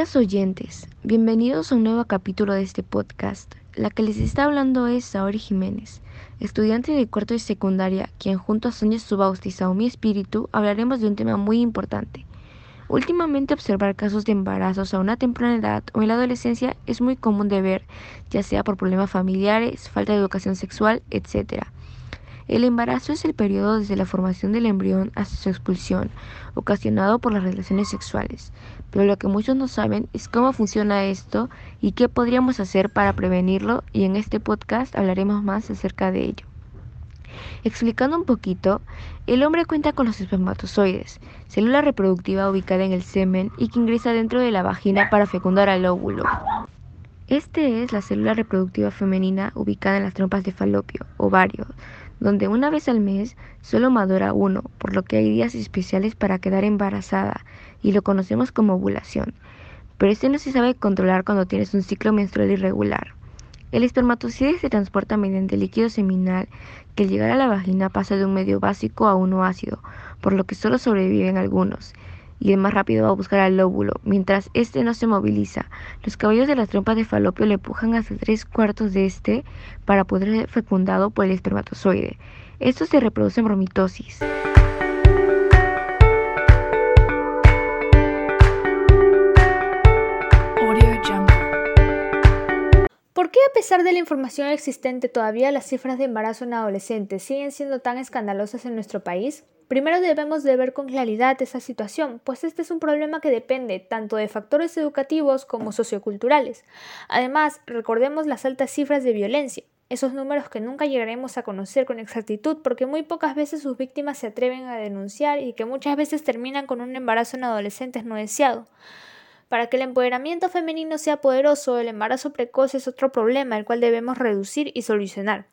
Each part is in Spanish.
oyentes, bienvenidos a un nuevo capítulo de este podcast. La que les está hablando es Saori Jiménez, estudiante de cuarto de secundaria, quien junto a Sonia Subaustiza o mi espíritu hablaremos de un tema muy importante. Últimamente observar casos de embarazos a una temprana edad o en la adolescencia es muy común de ver, ya sea por problemas familiares, falta de educación sexual, etc. El embarazo es el periodo desde la formación del embrión hasta su expulsión, ocasionado por las relaciones sexuales. Pero lo que muchos no saben es cómo funciona esto y qué podríamos hacer para prevenirlo y en este podcast hablaremos más acerca de ello. Explicando un poquito, el hombre cuenta con los espermatozoides, célula reproductiva ubicada en el semen y que ingresa dentro de la vagina para fecundar al óvulo. Este es la célula reproductiva femenina ubicada en las trompas de falopio, ovario, donde una vez al mes solo madura uno, por lo que hay días especiales para quedar embarazada y lo conocemos como ovulación. Pero este no se sabe controlar cuando tienes un ciclo menstrual irregular. El espermatozoide se transporta mediante líquido seminal que al llegar a la vagina pasa de un medio básico a uno ácido, por lo que solo sobreviven algunos y el más rápido va a buscar al óvulo. Mientras este no se moviliza, los cabellos de las trompas de falopio le empujan hasta tres cuartos de este para poder ser fecundado por el espermatozoide. Esto se reproduce en bromitosis. ¿Por qué a pesar de la información existente todavía las cifras de embarazo en adolescentes siguen siendo tan escandalosas en nuestro país? Primero debemos de ver con claridad esa situación, pues este es un problema que depende tanto de factores educativos como socioculturales. Además, recordemos las altas cifras de violencia, esos números que nunca llegaremos a conocer con exactitud porque muy pocas veces sus víctimas se atreven a denunciar y que muchas veces terminan con un embarazo en adolescentes no deseado. Para que el empoderamiento femenino sea poderoso, el embarazo precoz es otro problema el cual debemos reducir y solucionar.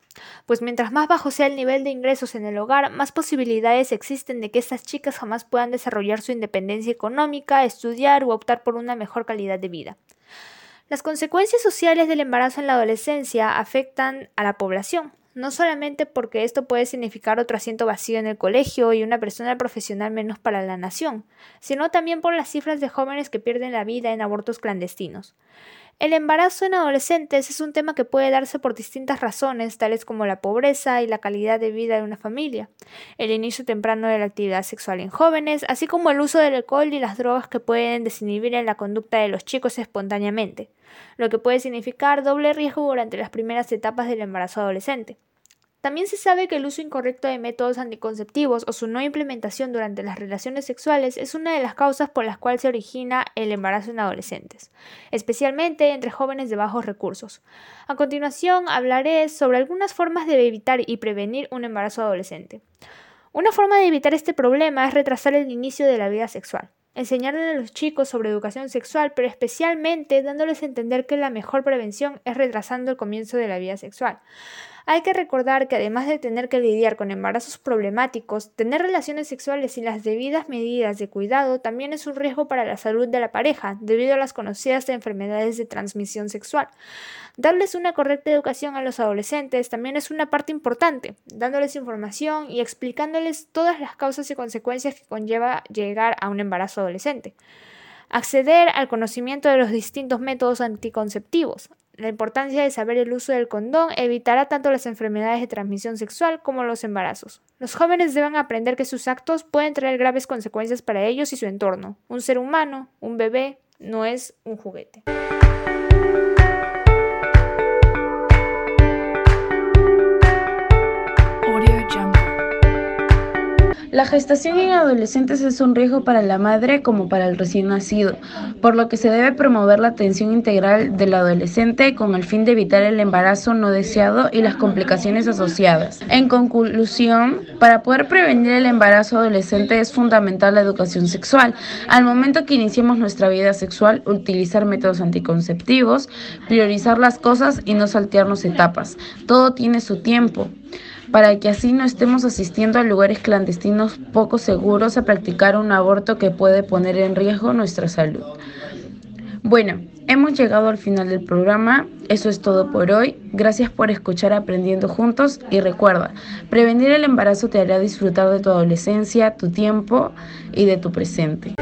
Pues mientras más bajo sea el nivel de ingresos en el hogar, más posibilidades existen de que estas chicas jamás puedan desarrollar su independencia económica, estudiar o optar por una mejor calidad de vida. Las consecuencias sociales del embarazo en la adolescencia afectan a la población, no solamente porque esto puede significar otro asiento vacío en el colegio y una persona profesional menos para la nación, sino también por las cifras de jóvenes que pierden la vida en abortos clandestinos. El embarazo en adolescentes es un tema que puede darse por distintas razones, tales como la pobreza y la calidad de vida de una familia, el inicio temprano de la actividad sexual en jóvenes, así como el uso del alcohol y las drogas que pueden desinhibir en la conducta de los chicos espontáneamente, lo que puede significar doble riesgo durante las primeras etapas del embarazo adolescente. También se sabe que el uso incorrecto de métodos anticonceptivos o su no implementación durante las relaciones sexuales es una de las causas por las cuales se origina el embarazo en adolescentes, especialmente entre jóvenes de bajos recursos. A continuación hablaré sobre algunas formas de evitar y prevenir un embarazo adolescente. Una forma de evitar este problema es retrasar el inicio de la vida sexual enseñarle a los chicos sobre educación sexual, pero especialmente dándoles a entender que la mejor prevención es retrasando el comienzo de la vida sexual. Hay que recordar que además de tener que lidiar con embarazos problemáticos, tener relaciones sexuales sin las debidas medidas de cuidado también es un riesgo para la salud de la pareja, debido a las conocidas enfermedades de transmisión sexual. Darles una correcta educación a los adolescentes también es una parte importante, dándoles información y explicándoles todas las causas y consecuencias que conlleva llegar a un embarazo adolescente. Acceder al conocimiento de los distintos métodos anticonceptivos, la importancia de saber el uso del condón evitará tanto las enfermedades de transmisión sexual como los embarazos. Los jóvenes deben aprender que sus actos pueden traer graves consecuencias para ellos y su entorno. Un ser humano, un bebé, no es un juguete. La gestación en adolescentes es un riesgo para la madre como para el recién nacido, por lo que se debe promover la atención integral del adolescente con el fin de evitar el embarazo no deseado y las complicaciones asociadas. En conclusión, para poder prevenir el embarazo adolescente es fundamental la educación sexual. Al momento que iniciemos nuestra vida sexual, utilizar métodos anticonceptivos, priorizar las cosas y no saltearnos etapas. Todo tiene su tiempo para que así no estemos asistiendo a lugares clandestinos poco seguros a practicar un aborto que puede poner en riesgo nuestra salud. Bueno, hemos llegado al final del programa. Eso es todo por hoy. Gracias por escuchar Aprendiendo Juntos y recuerda, prevenir el embarazo te hará disfrutar de tu adolescencia, tu tiempo y de tu presente.